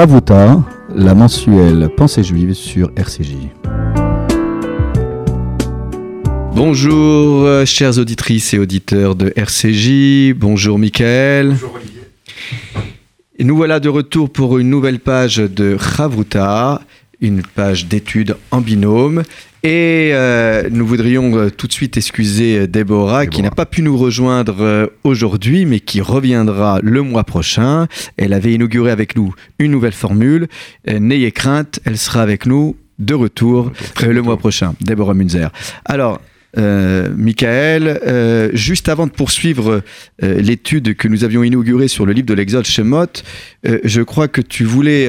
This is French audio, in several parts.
Chavuta, la mensuelle Pensée juive sur RCJ. Bonjour, euh, chères auditrices et auditeurs de RCJ. Bonjour, Michael. Bonjour, Olivier. Et nous voilà de retour pour une nouvelle page de Chavuta, une page d'études en binôme. Et euh, nous voudrions euh, tout de suite excuser Déborah, qui n'a pas pu nous rejoindre aujourd'hui, mais qui reviendra le mois prochain. Elle avait inauguré avec nous une nouvelle formule. N'ayez crainte, elle sera avec nous de retour le mois prochain. Déborah Munzer. Alors, euh, Michael, euh, juste avant de poursuivre euh, l'étude que nous avions inaugurée sur le livre de l'Exode Shemot, je crois que tu voulais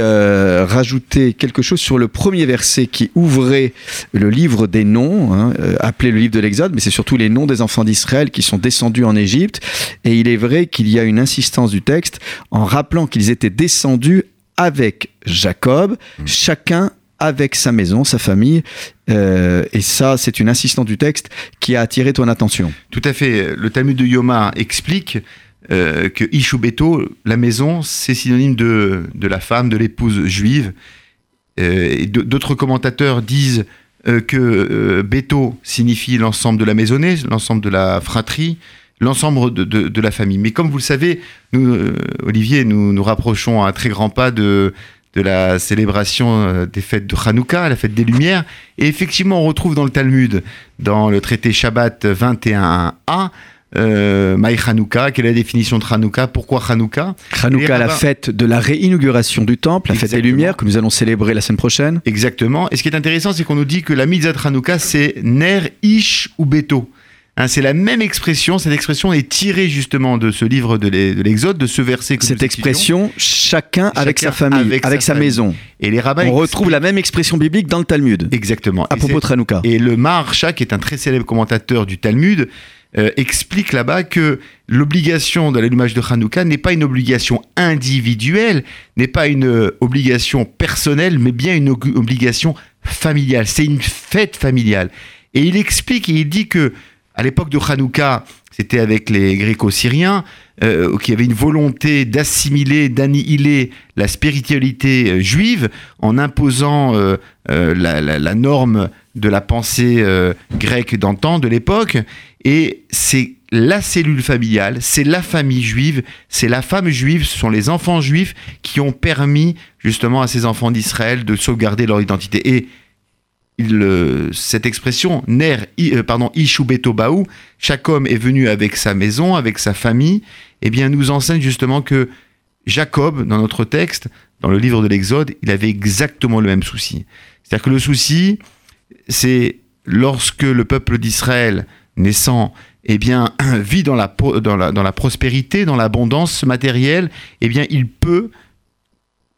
rajouter quelque chose sur le premier verset qui ouvrait le livre des noms, hein, appelé le livre de l'Exode, mais c'est surtout les noms des enfants d'Israël qui sont descendus en Égypte. Et il est vrai qu'il y a une insistance du texte en rappelant qu'ils étaient descendus avec Jacob, mmh. chacun avec sa maison, sa famille. Euh, et ça, c'est une insistance du texte qui a attiré ton attention. Tout à fait. Le Talmud de Yoma explique euh, que Ishubeto, la maison, c'est synonyme de, de la femme, de l'épouse juive. Euh, d'autres commentateurs disent que Beto signifie l'ensemble de la maisonnée, l'ensemble de la fratrie, l'ensemble de, de, la famille. Mais comme vous le savez, nous, Olivier, nous nous rapprochons à très grand pas de, de la célébration euh, des fêtes de Hanouka, la fête des Lumières. Et effectivement, on retrouve dans le Talmud, dans le traité Shabbat 21a, euh, Maï Hanouka, quelle est la définition de Hanouka? Pourquoi Hanouka? Hanouka, la fête de la réinauguration du temple, la fête des Lumières que nous allons célébrer la semaine prochaine. Exactement. Et ce qui est intéressant, c'est qu'on nous dit que la mitzvah de Hanouka, c'est Ner, Ish ou Beto. Hein, c'est la même expression. Cette expression est tirée justement de ce livre de l'Exode, de ce verset. Que Cette expression, chacun, avec sa famille, avec, sa, maison. Et les rabbins. On retrouve la même expression biblique dans le Talmud. Exactement. À propos de Hanouka. Et le Maharsha, qui est un très célèbre commentateur du Talmud, euh, explique là-bas que l'obligation de l'allumage de Hanouka n'est pas une obligation individuelle, n'est pas une euh, obligation personnelle, mais bien une obligation familiale. C'est une fête familiale. Et il explique et il dit que à l'époque de Hanouka, c'était avec les gréco-syriens, euh, qui avaient une volonté d'assimiler, d'annihiler la spiritualité euh, juive en imposant euh, la, norme de la pensée grecque d'antan, de l'époque. Et c'est la cellule familiale, c'est la famille juive, c'est la femme juive, ce sont les enfants juifs qui ont permis justement à ces enfants d'Israël de sauvegarder leur identité. Et cette expression, ner, euh, pardon, chaque homme est venu avec sa maison, avec sa famille, eh bien, nous enseigne justement que Jacob, dans notre texte, dans le livre de l'Exode, il avait exactement le même souci. C'est-à-dire que le souci, c'est lorsque le peuple d'Israël naissant eh bien, vit dans la, dans la, dans la prospérité, dans l'abondance matérielle, eh bien, il peut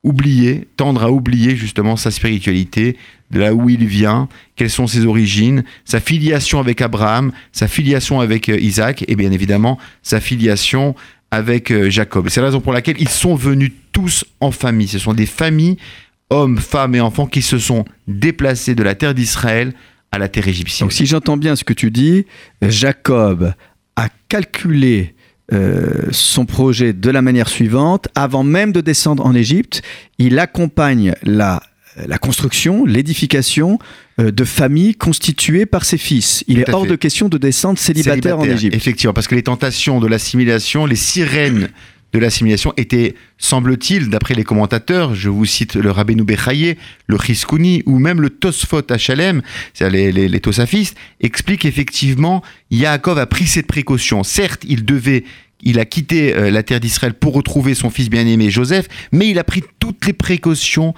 oublier, tendre à oublier justement sa spiritualité, de là où il vient, quelles sont ses origines, sa filiation avec Abraham, sa filiation avec euh, Isaac et bien évidemment sa filiation avec euh, Jacob. C'est la raison pour laquelle ils sont venus tous en famille. Ce sont des familles, hommes, femmes et enfants qui se sont déplacés de la terre d'Israël à la terre égyptienne. Donc si j'entends bien ce que tu dis, Jacob a calculé son projet de la manière suivante. Avant même de descendre en Égypte, il accompagne la, la construction, l'édification euh, de familles constituées par ses fils. Il est hors de question de descendre célibataire, en Égypte. Effectivement, parce que les tentations de l'assimilation, les sirènes de l'assimilation étaient, semble-t-il, d'après les commentateurs, je vous cite le Rabbeinu Bechaye, le Chiskouni ou même le Tosfot Hachalem, c'est-à-dire les, Tosafistes, expliquent effectivement Yaakov a pris cette précaution. Certes, il devait il a quitté euh, la terre d'Israël pour retrouver son fils bien-aimé Joseph, mais il a pris toutes les précautions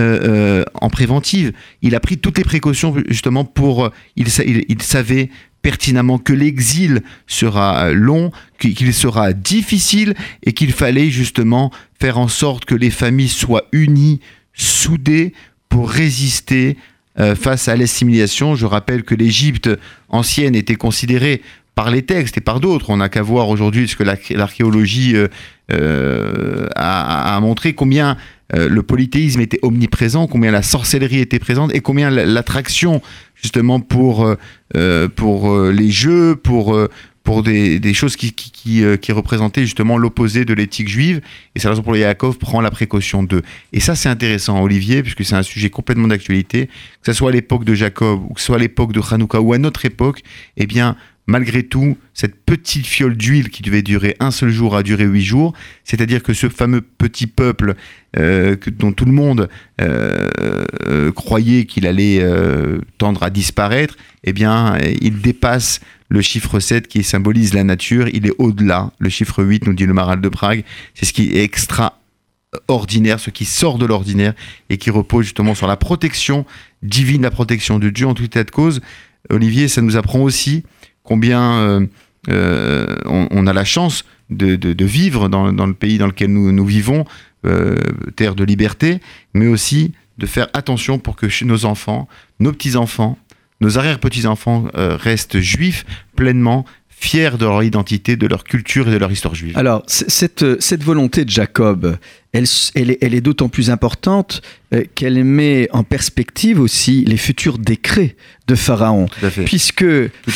euh, euh, en préventive. Il a pris toutes les précautions justement pour... il savait pertinemment que l'exil sera long, qu'il sera difficile et qu'il fallait justement faire en sorte que les familles soient unies, soudées pour résister euh, face à l'assimilation. Je rappelle que l'Égypte ancienne était considérée par les textes et par d'autres. On n'a qu'à voir aujourd'hui ce que l'archéologie euh, euh, a, montré, combien le polythéisme était omniprésent, combien la sorcellerie était présente et combien l'attraction justement pour, euh, pour euh, les jeux, pour, pour des, des choses qui, qui, euh, qui représentaient justement l'opposé de l'éthique juive. Et c'est la raison pour laquelle Yaakov prend la précaution d'eux. Et ça, c'est intéressant, Olivier, puisque c'est un sujet complètement d'actualité. Que ce soit à l'époque de Jacob, ou que ce soit à l'époque de Hanouka, ou à notre époque, eh bien, malgré tout, cette petite fiole d'huile qui devait durer un seul jour a duré huit jours. C'est-à-dire que ce fameux petit peuple euh, que, dont tout le monde euh, euh, croyait qu'il allait tendre à disparaître, eh bien, il dépasse le chiffre 7 qui symbolise la nature. Il est au-delà. Le chiffre 8, nous dit le Maral de Prague, c'est ce qui est extraordinaire, ce qui sort de l'ordinaire et qui repose justement sur la protection divine, la protection de Dieu en tout état de cause. Olivier, ça nous apprend aussi combien euh, euh, on, a la chance de, vivre dans, le pays dans lequel nous, vivons, euh, terre de liberté, mais aussi de faire attention pour que nos enfants, nos petits-enfants, nos arrière-petits-enfants restent juifs pleinement, fiers de leur identité, de leur culture et de leur histoire juive. Alors, cette volonté de Jacob, elle, est, elle est d'autant plus importante euh, qu'elle met en perspective aussi les futurs décrets de Pharaon. Puisque.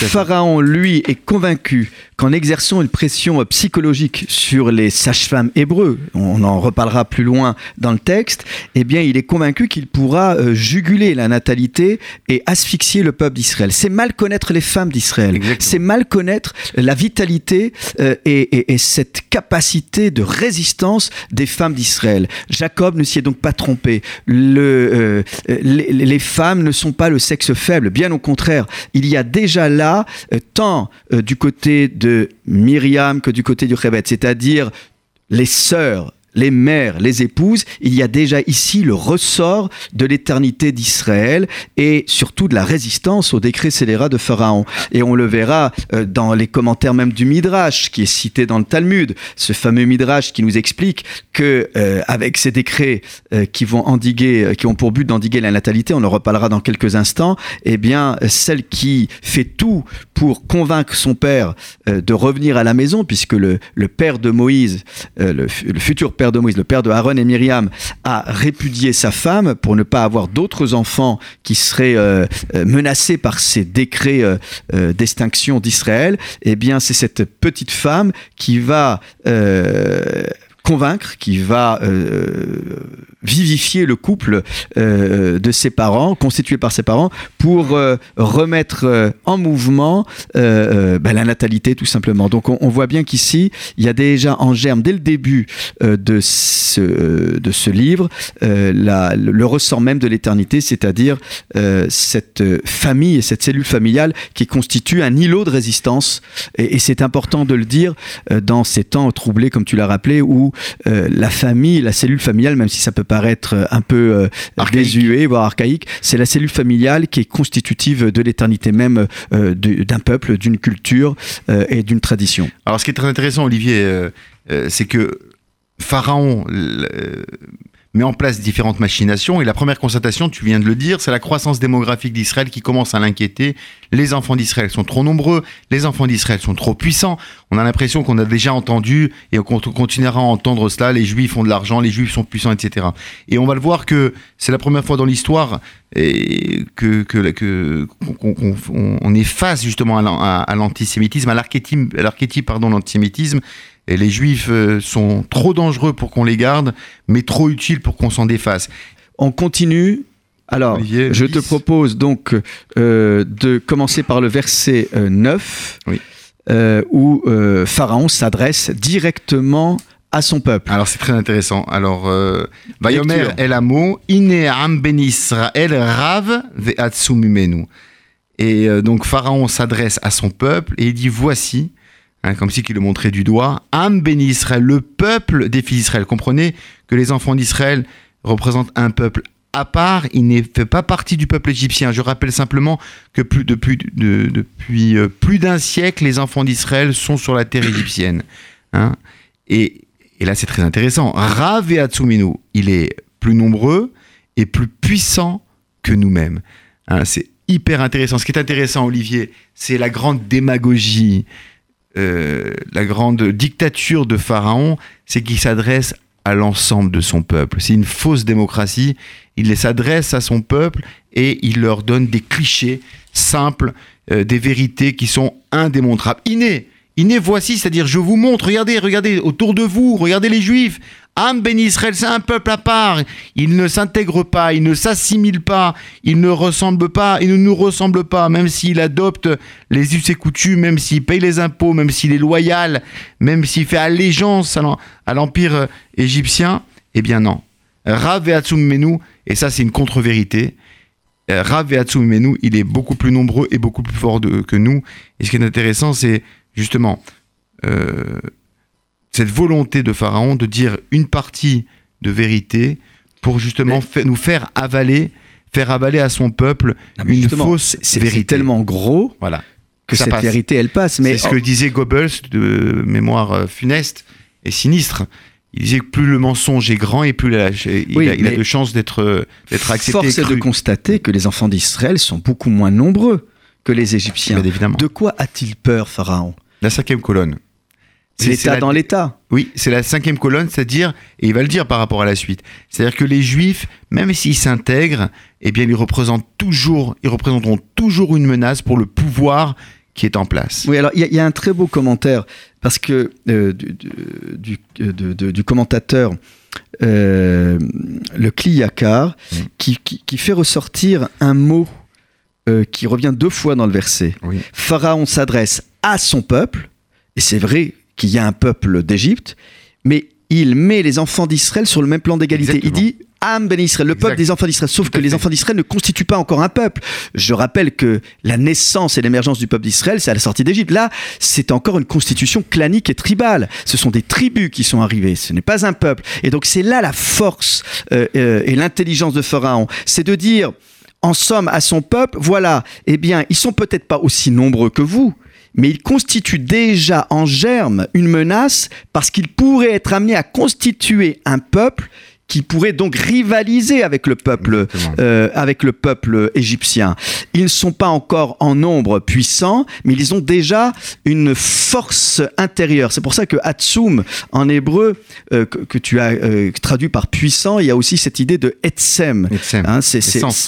Pharaon, lui, est convaincu qu'en exerçant une pression psychologique sur les sages-femmes hébreux, on en reparlera plus loin dans le texte, eh bien, il est convaincu qu'il pourra euh, juguler la natalité et asphyxier le peuple d'Israël. C'est mal connaître les femmes d'Israël. C'est mal connaître la vitalité euh, et, et- et cette capacité de résistance des femmes d'Israël. Jacob ne s'y est donc pas trompé. Euh, les, les femmes ne sont pas le sexe faible, bien au contraire. Il y a déjà là, euh, tant euh, du côté de Myriam que du côté du Chébet, c'est-à-dire les sœurs, les mères, les épouses, il y a déjà ici le ressort de l'éternité d'Israël et surtout de la résistance au décret scélérat de Pharaon. Et on le verra euh, dans les commentaires même du Midrash qui est cité dans le Talmud, ce fameux Midrash qui nous explique que euh, avec ces décrets euh, qui vont endiguer, euh, qui ont pour but d'endiguer la natalité, on en reparlera dans quelques instants, eh bien celle qui fait tout pour convaincre son père euh, de revenir à la maison, puisque le, le père de Moïse, euh, le, le futur père de Moïse, le père de Aaron et Myriam, a répudié sa femme pour ne pas avoir d'autres enfants qui seraient euh, euh, menacés par ces décrets euh, d'extinction d'Israël, eh bien c'est cette petite femme qui va convaincre, qui va vivifier le couple euh, de ses parents, constitué par ses parents, pour euh, remettre euh, en mouvement ben, la natalité tout simplement. Donc on, voit bien qu'ici, il y a déjà en germe, dès le début de, ce, de ce livre, le, ressort même de l'éternité, c'est-à-dire cette famille et cette cellule familiale qui constitue un îlot de résistance. Et, et c'est important de le dire dans ces temps troublés, comme tu l'as rappelé, où la famille, la cellule familiale, même si ça peut paraître euh, un peu euh, désuet, voire archaïque, c'est la cellule familiale qui est constitutive de l'éternité même euh, du- d'un peuple, d'une culture et d'une tradition. Alors, ce qui est très intéressant, Olivier, c'est que Pharaon met en place différentes machinations. Et la première constatation, tu viens de le dire, c'est la croissance démographique d'Israël qui commence à l'inquiéter. Les enfants d'Israël sont trop nombreux, les enfants d'Israël sont trop puissants. On a l'impression qu'on a déjà entendu et qu'on continuera à entendre cela. Les Juifs ont de l'argent, les Juifs sont puissants, etc. Et on va le voir que c'est la première fois dans l'histoire et que qu'on on- on est face justement à l'an- à à l'antisémitisme, à l'archétype, pardon, l'antisémitisme. Et les Juifs euh, sont trop dangereux pour qu'on les garde, mais trop utiles pour qu'on s'en défasse. On continue. Alors, Olivier, je 10. te propose donc euh, de commencer par le verset euh, 9, Oui. euh, où Pharaon s'adresse directement à son peuple. Alors c'est très intéressant. Alors, euh, Vayomer. El Amo, Ine Am Ben Israël Rav Ve'atsu Mimenu. Et euh, donc Pharaon s'adresse à son peuple et il dit voici, hein, comme si qu'il le montrait du doigt, Am Ben Israël, le peuple des fils d'Israël. Comprenez que les enfants d'Israël représentent un peuple à part, il ne fait pas partie du peuple égyptien. Je rappelle simplement que depuis, de- depuis euh, plus d'un siècle, les enfants d'Israël sont sur la terre égyptienne. hein. et, et là, c'est très intéressant. Rav et Atsuminu, il est plus nombreux et plus puissant que nous-mêmes. Hein, c'est hyper intéressant. Ce qui est intéressant, Olivier, c'est la grande démagogie, euh, la grande dictature de Pharaon, c'est qu'il s'adresse à l'ensemble de son peuple. C'est une fausse démocratie. Il s'adresse à son peuple et il leur donne des clichés simples, euh, des vérités qui sont indémontrables. Inné, Iné voici, c'est-à-dire je vous montre, regardez, regardez autour de vous, regardez les Juifs. Am Ben Israël, c'est un peuple à part. Il ne s'intègre pas, il ne s'assimile pas, il ne ressemble pas, il ne nous ressemble pas, même s'il adopte les us et coutumes, même s'il paye les impôts, même s'il est loyal, même s'il fait allégeance à l'empire égyptien. Eh bien non. Rav et Menu, et ça c'est une contre-vérité. Euh, Rav et Menu, il est beaucoup plus nombreux et beaucoup plus fort que nous. Et ce qui est intéressant, c'est justement euh, cette volonté de Pharaon de dire une partie de vérité pour justement nous faire avaler, faire avaler à son peuple une fausse vérité. C'est tellement gros voilà. que cette vérité, elle passe. C'est ce que disait Goebbels de mémoire euh, funeste et sinistre. Il disait que plus le mensonge est grand et plus il a, de chances d'être accepté. Force est de constater que les enfants d'Israël sont beaucoup moins nombreux que les Égyptiens. évidemment. De quoi a-t-il peur, Pharaon? La cinquième colonne. L'État dans l'État. Oui, c'est la cinquième colonne, c'est-à-dire, et il va le dire par rapport à la suite, c'est-à-dire que les Juifs, même s'ils s'intègrent, eh bien, ils représentent toujours, ils représenteront toujours une menace pour le pouvoir qui est en place. Oui, alors il y, a un très beau commentaire parce que euh, du, du, commentateur euh, le Kliyakar qui, qui, fait ressortir un mot euh, qui revient deux fois dans le verset. Pharaon s'adresse à son peuple, et c'est vrai qu'il y a un peuple d'Égypte, mais il met les enfants d'Israël sur le même plan d'égalité. Il dit Am ben Israël, le peuple des enfants d'Israël. Sauf que les enfants d'Israël ne constituent pas encore un peuple. Je rappelle que la naissance et l'émergence du peuple d'Israël, c'est à la sortie d'Égypte. Là, c'est encore une constitution clanique et tribale. Ce sont des tribus qui sont arrivées. Ce n'est pas un peuple. Et donc, c'est là la force euh, euh, et l'intelligence de Pharaon. C'est de dire, en somme, à son peuple, voilà, eh bien, ils sont peut-être pas aussi nombreux que vous, mais ils constituent déjà en germe une menace parce qu'ils pourraient être amenés à constituer un peuple qui pourrait donc rivaliser avec le peuple, euh, avec le peuple égyptien. Ils ne sont pas encore en nombre puissant, mais ils ont déjà une force intérieure. C'est pour ça que Hatsum, en hébreu, euh, que, tu as euh, traduit par puissant, il y a aussi cette idée de Etsem. Hein, c'est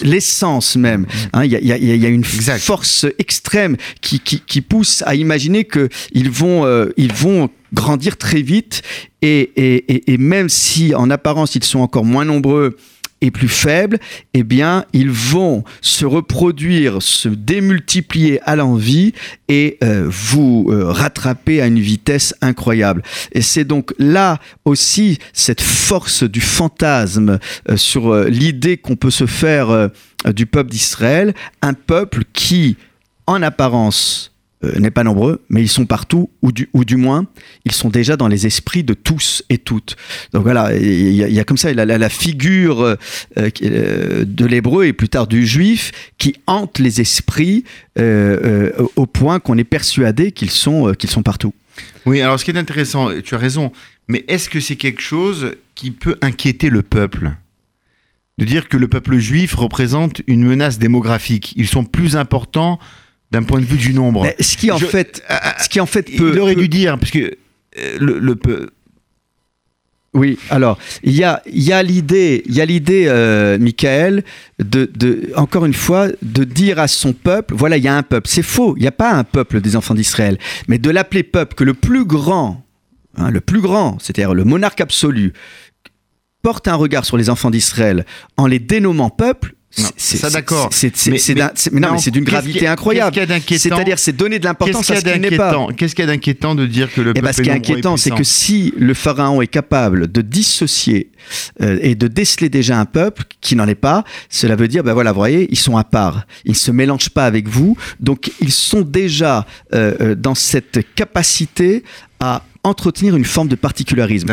l'essence même. Hein, il y, a, y, a, une force extrême qui, qui, qui, pousse à imaginer qu'ils vont, ils vont grandir très vite et, même si en apparence ils sont encore moins nombreux et plus faibles, eh bien, ils vont se reproduire, se démultiplier à l'envie et euh, vous euh, rattraper à une vitesse incroyable. Et c'est donc là aussi cette force du fantasme euh, sur l'idée qu'on peut se faire du peuple d'Israël, un peuple qui, en apparence, euh, n'est pas nombreux, mais ils sont partout, ou du, ou du moins, ils sont déjà dans les esprits de tous et toutes. Donc voilà, il y, a comme ça la, la, figure euh, euh, de l'hébreu et plus tard du juif qui hante les esprits au point qu'on est persuadé qu'ils sont, qu'ils sont partout. Oui, alors ce qui est intéressant, tu as raison, mais est-ce que c'est quelque chose qui peut inquiéter le peuple? De dire que le peuple juif représente une menace démographique. Ils sont plus importants d'un point de vue du nombre. ce qui en fait, euh, ce qui en fait peut. Il aurait dû dire, parce que euh, le, le peu. Oui, alors il y a, y a l'idée, il y a l'idée, euh, Michael, de, de, encore une fois, de dire à son peuple, voilà, il y a un peuple. C'est faux, il n'y a pas un peuple des enfants d'Israël, mais de l'appeler peuple, que le plus grand, hein, le plus grand, c'est-à-dire le monarque absolu, porte un regard sur les enfants d'Israël en les dénommant peuple, ça d'accord. Mais, c'est d'une gravité incroyable. C'est-à-dire, c'est donner de l'importance à ce qui n'est pas. Qu'est-ce qu'il y a d'inquiétant de dire que le eh ben, peuple Ce qui est inquiétant, c'est que si le pharaon est capable de dissocier euh, et de déceler déjà un peuple qui n'en est pas, cela veut dire, ben voilà, vous voyez, ils sont à part. Ils ne se mélangent pas avec vous. Donc, ils sont déjà euh, euh, dans cette capacité à entretenir une forme de particularisme.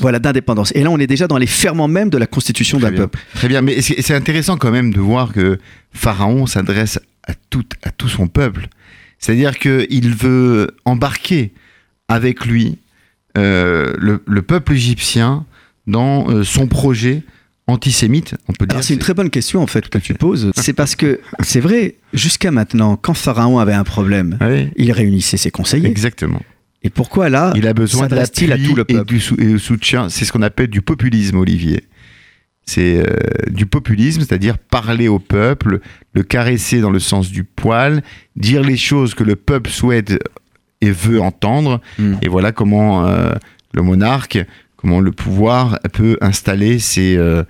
Voilà, d'indépendance. Et là, on est déjà dans les ferments même de la constitution d'un peuple. Très bien, mais c'est intéressant quand même de voir que Pharaon s'adresse à tout, à tout son peuple. C'est-à-dire qu'il veut embarquer avec lui euh, le, peuple égyptien dans euh, son projet antisémite, on peut dire. C'est une très bonne question en fait que tu poses. C'est parce que c'est vrai, jusqu'à maintenant, quand Pharaon avait un problème, il réunissait ses conseillers. Exactement. Et pourquoi là Il a besoin d'appui à tout le peuple. Et du soutien? C'est ce qu'on appelle du populisme, Olivier. C'est euh, du populisme, c'est-à-dire parler au peuple, le caresser dans le sens du poil, dire les choses que le peuple souhaite et veut entendre. Mm. Et voilà comment euh, le monarque, comment le pouvoir peut installer ses, euh,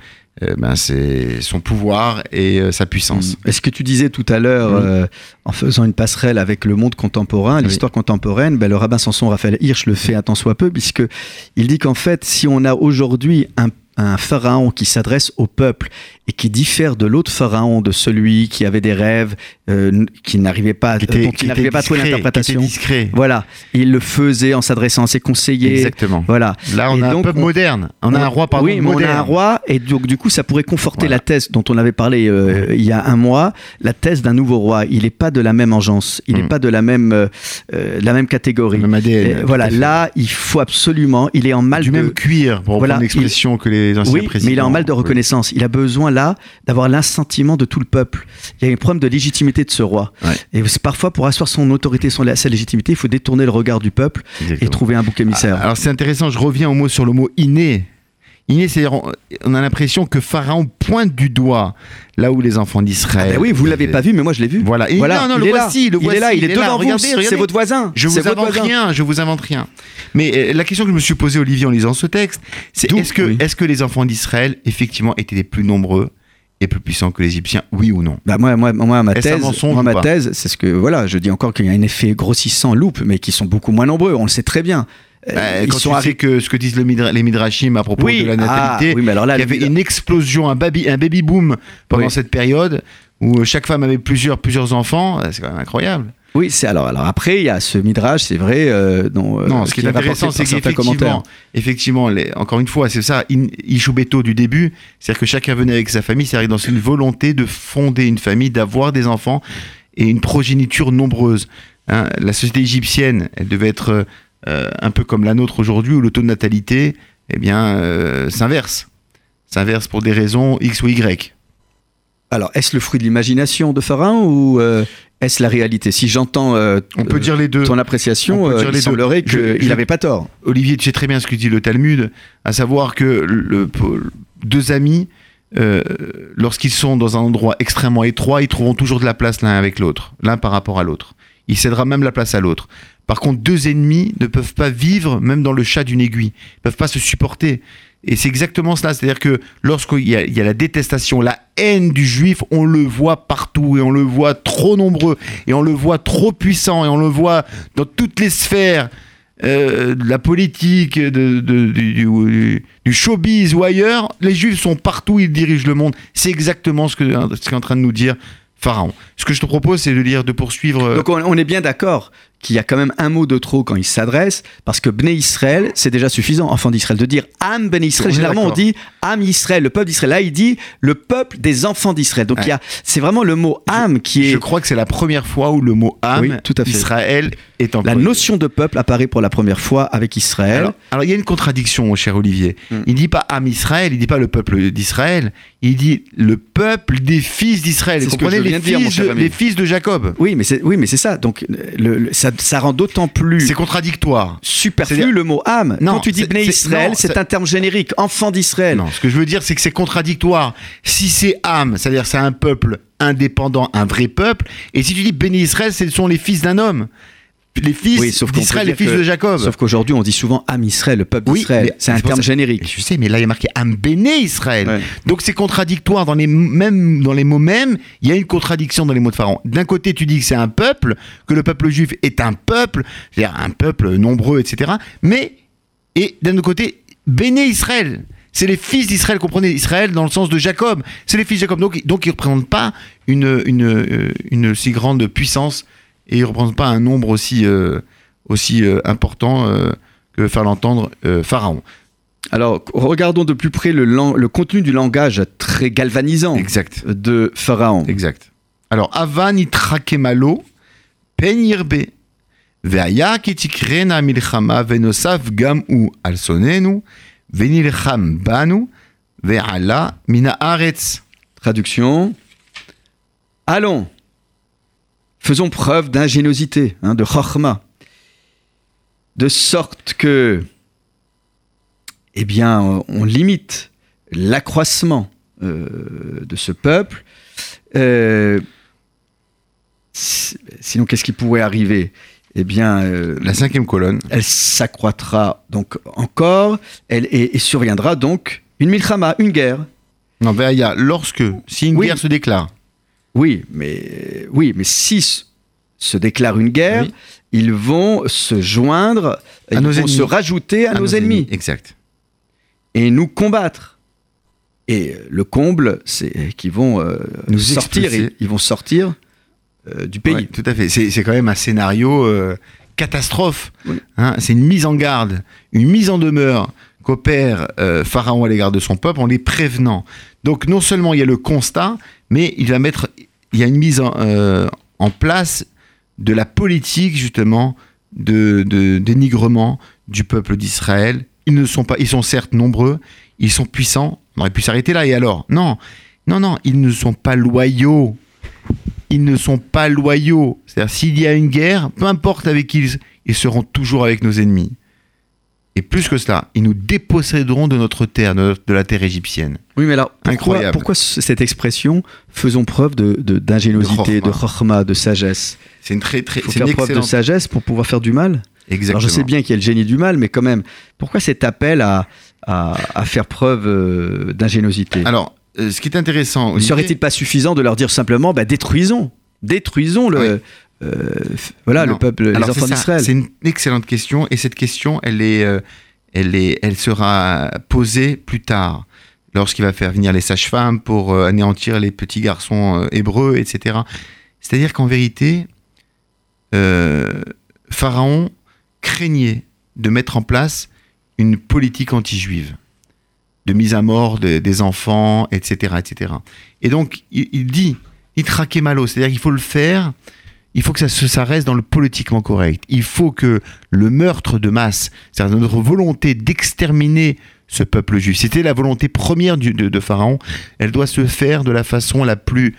euh, ben, ses- son pouvoir et euh, sa puissance. Mm. Est-ce que tu disais tout à l'heure, euh, en faisant une passerelle avec le monde contemporain, Oui. l'histoire contemporaine, ben, le rabbin Samson Raphaël Hirsch le fait un tant soit peu, puisque il dit qu'en fait, si on a aujourd'hui un un pharaon qui s'adresse au peuple et qui diffère de l'autre pharaon, de celui qui avait des rêves, euh, qui n'arrivait pas, était- dont il n'arrivait pas à trouver l'interprétation. discret. Voilà, il le faisait en s'adressant à ses conseillers. Exactement. Voilà. Là, on Et a un donc, peuple on- moderne. On a un roi, pardon, oui, mais on moderne. a un roi, et donc du coup, ça pourrait conforter Voilà. la thèse dont on avait parlé euh, il y a un mois, la thèse d'un nouveau roi. Il n'est pas de la même engeance, il n'est Mm. pas de la même, euh, euh, la même catégorie. Même ADN, voilà, là, il faut absolument, il est en mal du de. même cuir, pour Voilà, reprendre l'expression que les anciens Oui, présidents. mais il est en mal de Oui. reconnaissance. Il a besoin là d'avoir l'assentiment de tout le peuple. Il y a un problème de légitimité de ce roi. Ouais. Et c'est parfois pour asseoir son autorité, son, sa légitimité, il faut détourner le regard du peuple et trouver un bouc émissaire. Alors c'est intéressant, je reviens au mot sur le mot inné. Inné, c'est-à-dire on- a l'impression que Pharaon pointe du doigt là où les enfants Ah d'Israël. ben oui, vous l'avez pas vu, mais moi je l'ai vu. Voilà. Et Voilà, non, non, il le est là. voici, il est là, il est, devant vous. C'est votre voisin. Je vous invente voisin. rien, je vous invente rien. Mais euh, la question que je me suis posée, Olivier, en lisant ce texte, c'est est-ce que, Oui. est-ce que les enfants d'Israël, effectivement, étaient les plus nombreux et plus puissants que les Égyptiens Oui ou non Bah moi, moi, moi, ma thèse, moi, ma thèse, c'est ce que voilà, je dis encore qu'il y a un effet grossissant loupe, mais qui sont beaucoup moins nombreux. On le sait très bien. Euh, Euh, ils Quand sont tu sais que ce que disent le Midra- les Midrashim à propos oui, de la ah, natalité, oui, mais alors là, il y avait une explosion, un baby, un baby boom pendant Oui. cette période où chaque femme avait plusieurs, plusieurs enfants. C'est quand même incroyable. Oui, c'est alors, alors après, il y a ce midrash, c'est vrai. euh, dont, euh, non, ce qui est, intéressant, c'est qu'effectivement, effectivement, les- encore une fois, c'est ça, Ishubeto du début, c'est-à-dire que chacun venait avec sa famille, c'est-à-dire dans une volonté de fonder une famille, d'avoir des enfants et une progéniture nombreuse. Hein, la société égyptienne, elle devait être euh, un peu comme la nôtre aujourd'hui, où le taux de natalité, eh bien, euh, s'inverse. S'inverse pour des raisons X ou Y. Alors, est-ce le fruit de l'imagination de Pharaon ou euh, est-ce la réalité? Si j'entends euh, On peut euh, dire les deux. ton appréciation, On peut dire il les semblerait Je- qu'il n'avait pas tort. Olivier, tu sais très bien ce que dit le Talmud, à savoir que le, deux amis, euh, lorsqu'ils sont dans un endroit extrêmement étroit, ils trouveront toujours de la place l'un avec l'autre, l'un par rapport à l'autre. Il cédera même la place à l'autre. Par contre, deux ennemis ne peuvent pas vivre même dans le chat d'une aiguille. Ils peuvent pas se supporter. Et c'est exactement cela. C'est-à-dire que lorsqu'il y, y a la détestation, la haine du juif, on le voit partout et on le voit trop nombreux et on le voit trop puissant et on le voit dans toutes les sphères euh, de la politique, du, showbiz ou ailleurs. Les juifs sont partout, ils dirigent le monde. C'est exactement ce que ce qu'est en train de nous dire Pharaon. Ce que je te propose, c'est de de poursuivre. euh, Donc on, on est bien d'accord qu'il y a quand même un mot de trop quand il s'adresse, parce que Bnei Israël, c'est déjà suffisant, enfant d'Israël, de dire Am Bnei Israël. Généralement, on dit Am Israël, le peuple d'Israël. Là, il dit le peuple des enfants d'Israël. Donc Ouais. il y a, c'est vraiment le mot Am qui est je crois que c'est la première fois où le mot Oui, tout à fait. Israël est la employé. notion de peuple apparaît pour la première fois avec Israël. Alors, alors, il y a une contradiction, mon cher Olivier. Mm. Il dit pas âme Israël, il dit pas le peuple d'Israël, il dit le peuple des fils d'Israël. Vous ce que comprenez les, dire, fils de, les fils de Jacob. oui, mais c'est oui, mais c'est ça. Donc le- le- ça, ça rend d'autant plus C'est contradictoire. superflu le mot âme. Non, Quand tu dis Bnei Israël, c'est un terme générique, enfant d'Israël. Non, ce que je veux dire, c'est que c'est contradictoire. Si c'est âme, c'est-à-dire c'est un peuple indépendant, un vrai peuple, et si tu dis béni Israël, ce sont les fils d'un homme. Les fils Oui, d'Israël, les fils que- de Jacob. Sauf qu'aujourd'hui, on dit souvent Am Israël, le peuple Oui, d'Israël. C'est un terme ça- générique. Je sais, mais là il y a marqué âme béné Israël. Ouais. Donc c'est contradictoire dans les mêmes dans les mots mêmes. Il y a une contradiction dans les mots de Pharaon. D'un côté, tu dis que c'est un peuple, que le peuple juif est un peuple, c'est-à-dire un peuple nombreux, etc. Mais et d'un autre côté, béné Israël. C'est les fils d'Israël, comprenez Israël dans le sens de Jacob. C'est les fils de Jacob. Donc, donc ils ne représentent pas une, une, euh, une si grande puissance et ils ne représentent pas un nombre aussi, euh, aussi euh, important euh, que faire l'entendre Pharaon. Alors, regardons de plus près le, contenu du langage très galvanisant Exact. de Pharaon. Exact. Alors, Avan itrakemalo, pen yirbe, ve'aya kitikrena milchama venosaf gam u al sonenu, venilcham banu, ve'ala mina aretz. Traduction. Allons, faisons preuve d'ingéniosité, hein, de chorma, de sorte que, eh bien, on- limite l'accroissement euh, de ce peuple. Euh, si- sinon, qu'est-ce qui pourrait arriver? Eh bien, euh, La cinquième colonne. elle s'accroîtra donc encore, elle, et, et surviendra donc une milchama, une guerre. Non, Veaya, lorsque, si une Oui. guerre se déclare, Oui, mais oui, mais si se déclare une guerre, Oui. ils vont se joindre, ils nos vont ennemis. se rajouter à, nos, ennemis. Exact. et nous combattre. Et euh, le comble, c'est qu'ils vont euh, Nous sortir, ils, ils vont sortir euh, du pays. Ouais, tout à fait. C'est c'est quand même un scénario euh, catastrophe. Oui. Hein, c'est une mise en garde, une mise en demeure qu'opère Pharaon à l'égard de son peuple en les prévenant. Donc non seulement il y a le constat, mais il va mettre, il y a une mise en, euh, place de la politique justement de, de dénigrement du peuple d'Israël. Ils ne sont pas, ils sont certes nombreux, ils sont puissants. On aurait pu s'arrêter là et alors? Non, non, non, ils ne sont pas loyaux ils ne sont pas loyaux. C'est-à-dire, s'il y a une guerre, peu importe avec qui ils, ils seront toujours avec nos ennemis. Et plus que cela, ils nous déposséderont de notre terre, de, de la terre égyptienne. Oui, mais alors pourquoi, Incroyable. pourquoi cette expression faisons preuve de de- d'ingéniosité, De de, chokhma. chokhma, de sagesse? C'est une très, très, faut faire une preuve de excellente. sagesse pour pouvoir faire du mal? Exactement. Alors je sais bien qu'il y a le génie du mal, mais quand même, pourquoi cet appel à, à, à faire preuve euh, d'ingéniosité? Alors, euh, ce qui est intéressant, Ne serait-il pas suffisant de leur dire simplement bah, détruisons Détruisons le, Oui. Euh, voilà, Non. le peuple, les Alors, enfants d'Israël. C'est une excellente question et cette question, elle est, euh, elle est, elle sera posée plus tard, lorsqu'il va faire venir les sages-femmes pour euh, anéantir les petits garçons euh, hébreux, etc. C'est-à-dire qu'en vérité, euh, Pharaon craignait de mettre en place une politique anti-juive, de mise à mort de- des enfants, etc., etc. Et donc, il, il dit, il traquait malo, c'est-à-dire qu'il faut le faire il faut que ça, reste dans le politiquement correct. Il faut que le meurtre de masse, c'est-à-dire notre volonté d'exterminer ce peuple juif, c'était la volonté première de, Pharaon, elle doit se faire de la façon la plus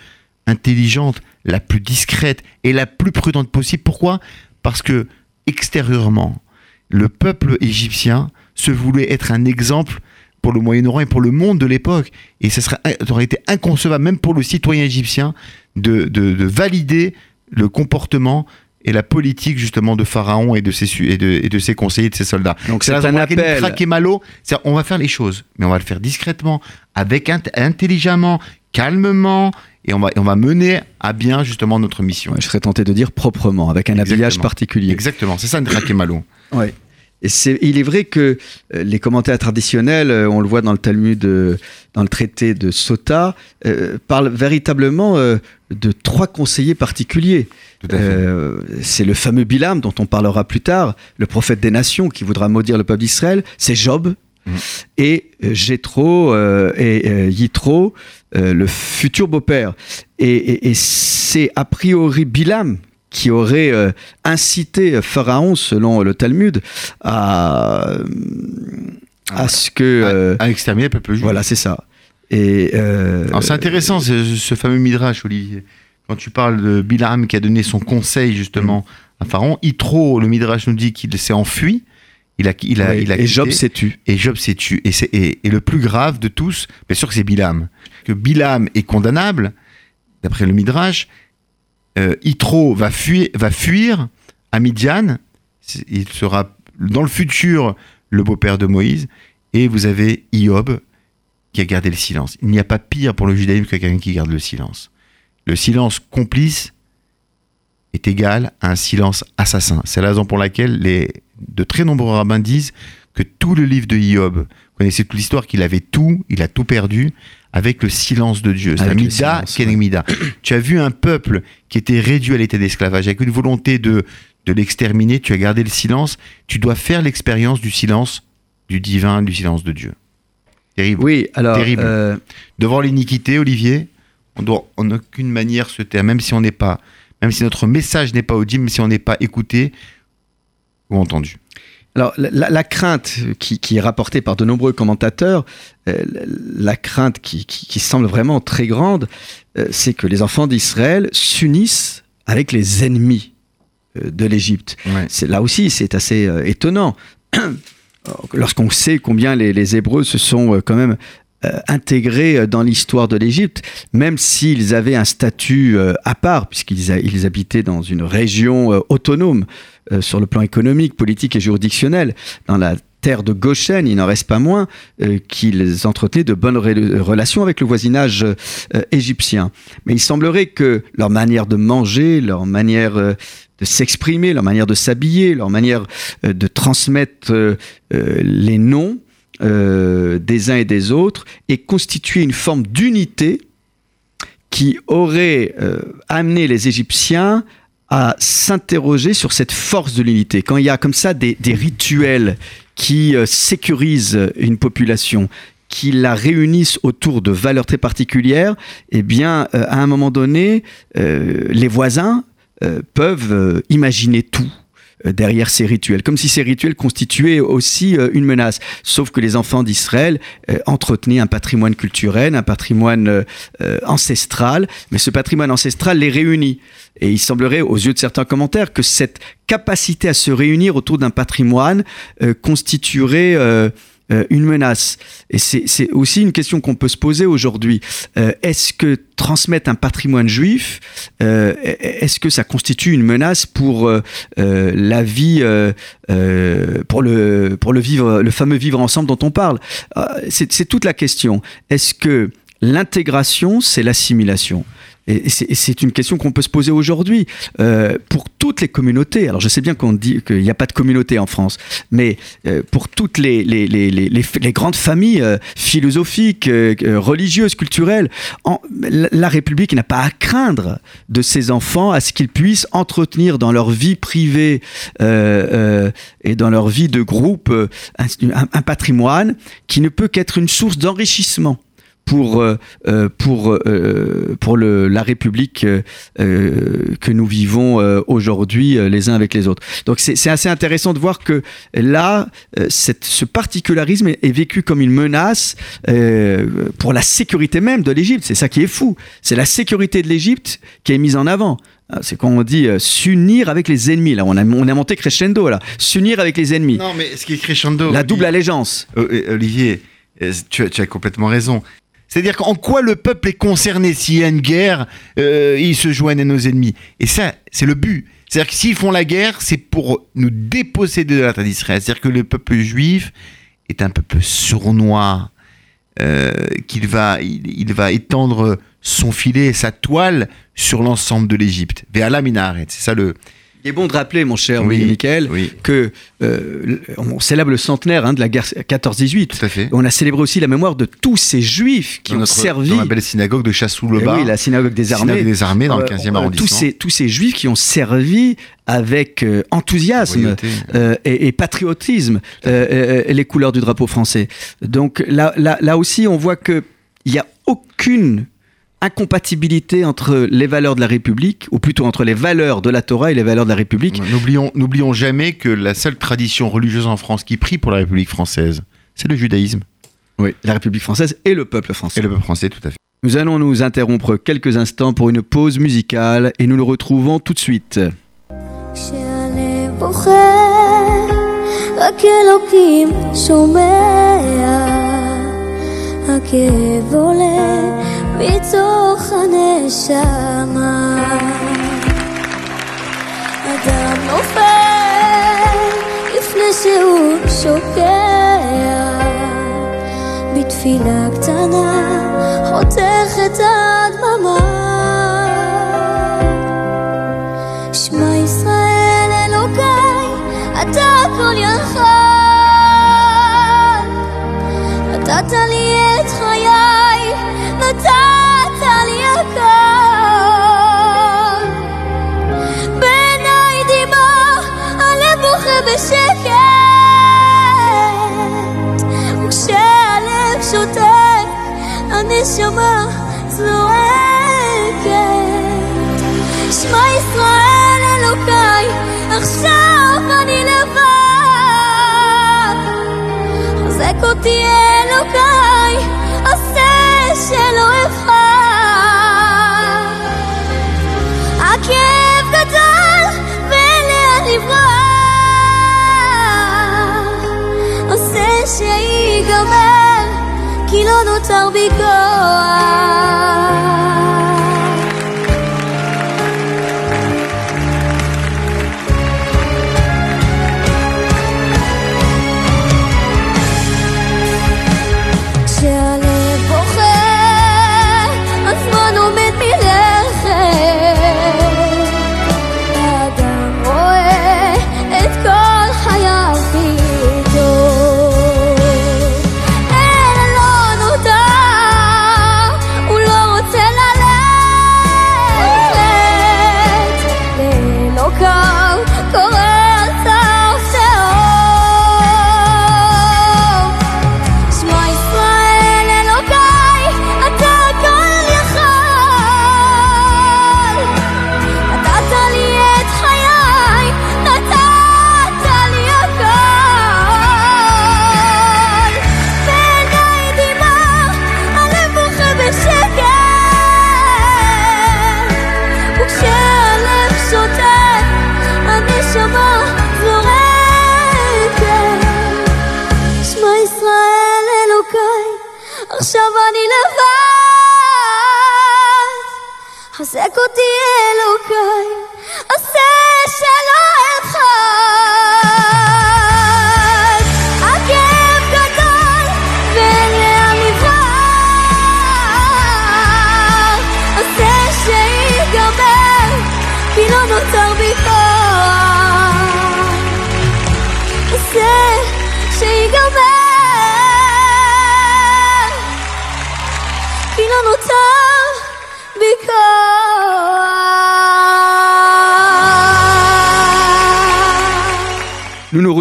intelligente, la plus discrète et la plus prudente possible. Pourquoi? Parce que extérieurement, le peuple égyptien se voulait être un exemple pour le Moyen-Orient et pour le monde de l'époque. Et ça aurait été inconcevable, même pour le citoyen égyptien, de valider le comportement et la politique justement de Pharaon et de ses, et de, et de ses conseillers, de ses soldats. Donc C'est un appel. Malo, on va faire les choses, mais on va le faire discrètement, avec int- intelligemment, calmement, et on va, et on va mener à bien justement notre mission. Ouais, je serais tenté de dire proprement, avec un habillage particulier. Exactement, c'est ça un traquer Malo. Ouais. Et c'est, il est vrai que euh, les commentaires traditionnels, euh, on le voit dans le Talmud, euh, dans le traité de Sota, euh, parlent véritablement euh, de trois conseillers particuliers. Euh, c'est le fameux Bilam dont on parlera plus tard, le prophète des nations qui voudra maudire le peuple d'Israël. C'est Job Mhm. et euh, et Yitro, le futur beau-père. Et, et- et c'est a priori Bilam qui aurait euh, incité Pharaon, selon le Talmud, à, à ce que... euh, à exterminer le peuple juif. voilà, c'est ça. Et, euh, c'est intéressant ce, ce fameux midrash, Olivier. Quand tu parles de Bilam qui a donné son conseil justement à Pharaon, Yitro, le midrash nous dit qu'il s'est enfui. Il a, il a, il a et Job s'est tu. Et Job s'est tué. Et, c'est- et- et le plus grave de tous, bien sûr que c'est Bilam. Que Bilam est condamnable, d'après le Midrash. Euh, Yitro va fuir, va fuir à Midian. Il sera dans le futur le beau-père de Moïse. Et vous avez Hiob qui a gardé le silence. Il n'y a pas pire pour le judaïsme que quelqu'un qui garde le silence. Le silence complice est égal à un silence assassin. C'est la raison pour laquelle les, de très nombreux rabbins disent que tout le livre de Hiob, vous connaissez toute l'histoire qu'il avait tout, il a tout perdu avec le silence de Dieu. C'est Avec la le mida silence, kenek mida. Tu as vu un peuple qui était réduit à l'état d'esclavage avec une volonté de, de l'exterminer, tu as gardé le silence, tu dois faire l'expérience du silence du divin, du silence de Dieu. Terrible. Oui, alors... Terrible. euh, Devant l'iniquité, Olivier, on doit en aucune manière se taire, même si on n'est pas, même si notre message n'est pas audible, même si on n'est pas écouté ou entendu. Alors, la, crainte qui, qui est rapportée par de nombreux commentateurs, euh, la, crainte qui, qui- qui semble vraiment très grande, euh, c'est que les enfants d'Israël s'unissent avec les ennemis euh, de l'Égypte. C'est là aussi, c'est assez étonnant. Lorsqu'on sait combien les, les Hébreux se sont quand même intégrés dans l'histoire de l'Égypte, même s'ils avaient un statut à part, puisqu'ils ils habitaient dans une région autonome sur le plan économique, politique et juridictionnel, dans la terre de Goshen, il n'en reste pas moins euh, qu'ils entretenaient de bonnes relations avec le voisinage euh, égyptien. Mais il semblerait que leur manière de manger, leur manière euh, de s'exprimer, leur manière de s'habiller, leur manière de transmettre les noms des uns et des autres ait constitué une forme d'unité qui aurait amené les Égyptiens à s'interroger sur cette force de l'unité. Quand il y a comme ça des, rituels qui euh, sécurisent une population, qui la réunissent autour de valeurs très particulières, eh bien, euh, à un moment donné, euh, les voisins peuvent imaginer tout derrière ces rituels, comme si ces rituels constituaient aussi une menace. Sauf que les enfants d'Israël entretenaient un patrimoine culturel, un patrimoine ancestral, mais ce patrimoine ancestral les réunit. Et il semblerait, aux yeux de certains commentaires, que cette capacité à se réunir autour d'un patrimoine euh, constituerait euh, euh, une menace. Et c'est aussi une question qu'on peut se poser aujourd'hui. est-ce que transmettre un patrimoine juif, est-ce que ça constitue une menace pour la vie, pour le pour le vivre, le fameux vivre ensemble dont on parle? C'est toute la question. Est-ce que l'intégration, c'est l'assimilation? Et c'est une question qu'on peut se poser aujourd'hui euh, pour toutes les communautés. Alors je sais bien qu'on dit qu'il n'y a pas de communauté en France, mais euh, pour toutes les, grandes familles euh, philosophiques, religieuses, culturelles, la République n'a pas à craindre de ses enfants à ce qu'ils puissent entretenir dans leur vie privée et dans leur vie de groupe un patrimoine qui ne peut qu'être une source d'enrichissement pour, euh, euh, pour, euh, pour le, la République que nous vivons aujourd'hui les uns avec les autres. Donc c'est assez intéressant de voir que là, cette, ce particularisme est, vécu comme une menace pour la sécurité même de l'Égypte. C'est ça qui est fou. C'est la sécurité de l'Égypte qui est mise en avant. Ah, c'est quand on dit s'unir avec les ennemis. Là, on a, on a monté crescendo. Là, s'unir avec les ennemis. Non, mais ce qui est crescendo. La double allégeance. Olivier, tu as, tu as complètement raison. C'est-à-dire qu'en quoi le peuple est concerné s'il y a une guerre, euh, ils se joignent à nos ennemis. Et ça, c'est le but. C'est-à-dire que s'ils font la guerre, c'est pour nous déposséder de la terre d'Israël. C'est-à-dire que le peuple juif est un peuple sournois, euh, qu'il va, il, va étendre son filet, sa toile sur l'ensemble de l'Égypte. Vers c'est ça le, il est bon de rappeler, mon cher oui, Michael, que euh, on célèbre le centenaire hein, de la guerre 14-18. Tout à fait. On a célébré aussi la mémoire de tous ces juifs qui ont servi. Dans la belle synagogue de Chassou-le-Bas. Eh oui, la synagogue des armées. des armées dans le 15e euh, arrondissement. Tous ces, tous ces juifs qui ont servi avec euh, enthousiasme et, et, patriotisme les couleurs du drapeau français. Donc là, là, là aussi, on voit qu'il n'y a aucune incompatibilité entre les valeurs de la République, ou plutôt entre les valeurs de la Torah et les valeurs de la République. N'oublions, n'oublions jamais que la seule tradition religieuse en France qui prie pour la République française, c'est le judaïsme. Oui, la République française et le peuple français. Et le peuple français, tout à fait. Nous allons nous interrompre quelques instants pour une pause musicale et nous le retrouvons tout de suite. מתוך הנשמה. אדם נופל לפני שהוא שוקע, בתפילה קטנה חותך את הדממה. שמע ישראל אלוקיי, אתה כל יכול, נתת לי הנשמה זועקת. שמע ישראל אלוקיי, עכשיו אני לבד. חזק אותי אלוקיי, עשה כי לא נותר בי כוח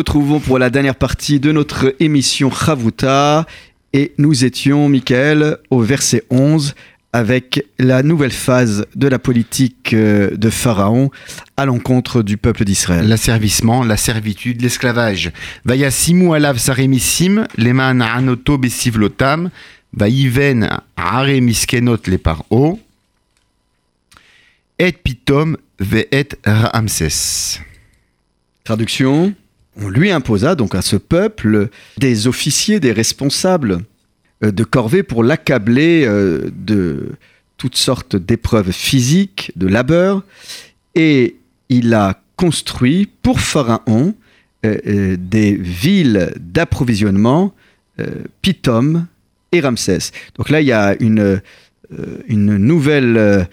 retrouvons pour la dernière partie de notre émission Chavuta et nous étions, Michael, au verset 11 avec la nouvelle phase de la politique euh, de Pharaon à l'encontre du peuple d'Israël. L'asservissement, la servitude, l'esclavage. Vayasimu alav saremissim, leman anoto besivlotam, vayiven are miskenot le paro, et pitom ve et ramses. Traduction on lui imposa donc à ce peuple des officiers, des responsables euh, de corvée pour l'accabler euh, de toutes sortes d'épreuves physiques, de labeur, et il a construit pour Pharaon euh, des villes d'approvisionnement, Pitom et Ramsès. Donc là, il y a une, une nouvelle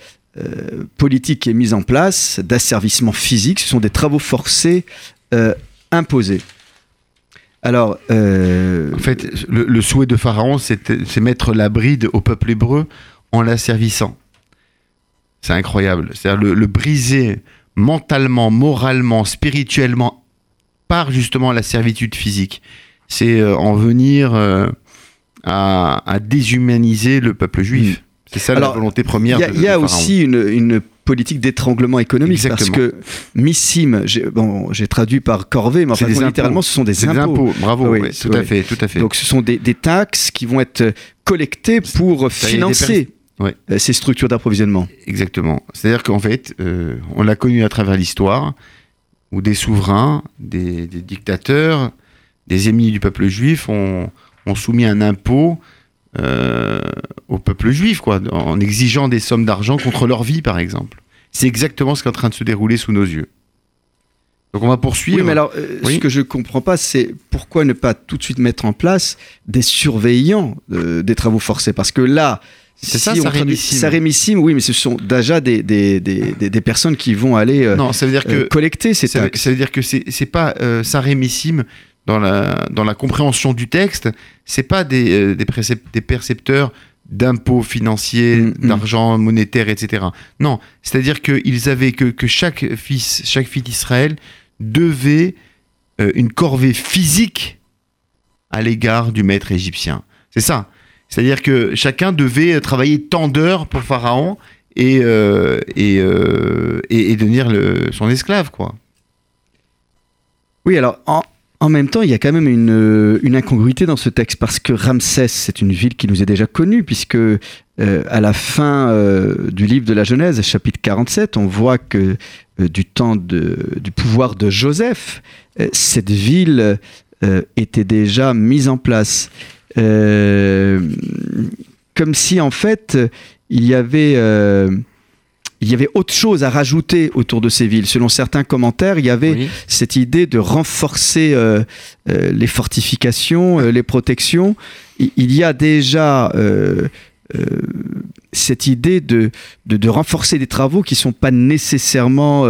politique qui est mise en place d'asservissement physique. Ce sont des travaux forcés imposés. Alors, euh, En fait, le, le souhait de Pharaon, c'est mettre la bride au peuple hébreu en l'asservissant. C'est incroyable. C'est-à-dire le, le briser mentalement, moralement, spirituellement, par justement la servitude physique. C'est euh, en venir euh, à, à déshumaniser le peuple juif. C'est ça Alors, la volonté il première y a, de, il y a de Pharaon. aussi une, une politique d'étranglement économique Exactement. parce que missim, j'ai bon, traduit par corvée, mais enfin des littéralement, ce sont des impôts. des impôts. Bravo. Oui, tout oui. à fait, tout à fait. Donc ce sont des, des taxes qui vont être collectées pour financer Ouais. euh, ces structures d'approvisionnement. Exactement. C'est-à-dire qu'en fait, euh, on l'a connu à travers l'histoire, où des souverains, des, des dictateurs, des ennemis du peuple juif ont, ont soumis un impôt euh, au peuple juif, quoi, en exigeant des sommes d'argent contre leur vie, par exemple. C'est exactement ce qui est en train de se dérouler sous nos yeux. Donc on va poursuivre. Oui, mais alors, euh, Oui. ce que je comprends pas, c'est pourquoi ne pas tout de suite mettre en place des surveillants euh, des travaux forcés? Parce que là, C'est ça, on traduit- Sarémissime. Sarémissime, oui, mais ce sont déjà des, des, des, des- personnes qui vont aller euh, non, ça veut dire que collecter ces ça, veut- taxes. ça veut dire que c'est pas euh, sarémissime dans la, dans la compréhension du texte, c'est pas des, euh, des, des percepteurs d'impôts financiers, Mm, mm. d'argent monétaire, etc. Non, c'est-à-dire qu'ils avaient que, que chaque fils, chaque fille d'Israël devait euh, une corvée physique à l'égard du maître égyptien. C'est ça. C'est-à-dire que chacun devait travailler tant d'heures pour Pharaon et, euh, et, euh, et, et devenir le, son esclave, quoi. Oui, alors en, en même temps, il y a quand même une, euh, une incongruité dans ce texte parce que Ramsès, c'est une ville qui nous est déjà connue puisque euh, à la fin euh, du livre de la Genèse, chapitre 47, on voit que du temps du pouvoir de Joseph, cette ville était déjà mise en place. Comme si en fait il y avait il y avait autre chose à rajouter autour de ces villes. Selon certains commentaires, il y avait Oui. cette idée de renforcer euh, euh, les fortifications, euh, les protections. Il, il y a déjà cette idée de, de, de renforcer des travaux qui sont pas nécessairement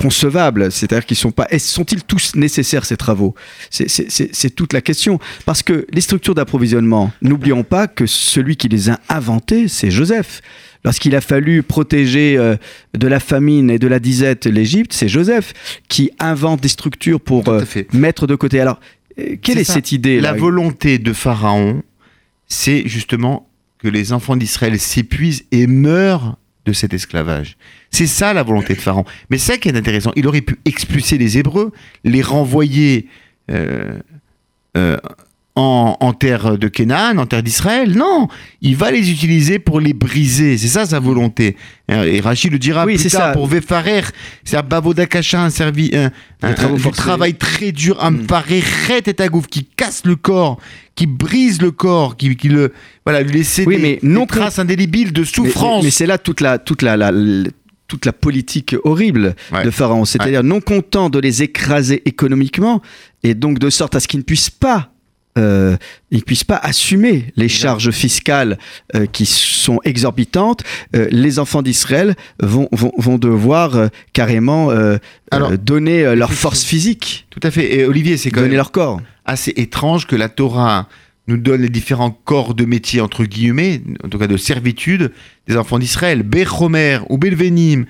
concevables. C'est-à-dire qu'ils sont pas. est- Sont-ils tous nécessaires ces travaux? C'est- toute la question. Parce que les structures d'approvisionnement, n'oublions pas que celui qui les a inventées, c'est Joseph. Lorsqu'il a fallu protéger euh, de la famine et de la disette l'Égypte, c'est Joseph qui invente des structures pour euh, mettre de côté. Alors, euh, quelle est, ça. cette idée La volonté de Pharaon, c'est justement que les enfants d'Israël s'épuisent et meurent de cet esclavage. C'est ça la volonté de Pharaon. Mais c'est ça qui est intéressant. Il aurait pu expulser les Hébreux, les renvoyer euh, euh, en, en terre de Canaan, en terre d'Israël. Non, il va les utiliser pour les briser. C'est ça sa volonté. Et Rachid le dira Oui, plus c'est tard ça. pour Vefarer. C'est un Bavodakasha, un, servi, un, un- du travail très dur, un Mm. à gouffre qui casse le corps, qui brise le corps, qui, qui le voilà lui laisser Oui, des, mais non des traces indélébiles de souffrance. Mais, mais c'est là toute la, toute la, la- la- toute la politique horrible Ouais. de Pharaon. C'est-à-dire non content de les écraser économiquement et donc de sorte à ce qu'ils ne puissent pas. Euh, ils ne puissent pas assumer les charges fiscales euh, qui sont exorbitantes. Euh, les enfants d'Israël vont, vont, vont devoir euh, carrément Alors, donner leur force physique, Tout à fait. Et Olivier, c'est quand donner même leur corps. assez étrange que la Torah nous donne les différents corps de métier entre guillemets, en tout cas de servitude des enfants d'Israël. Bechomer ou Belvenim,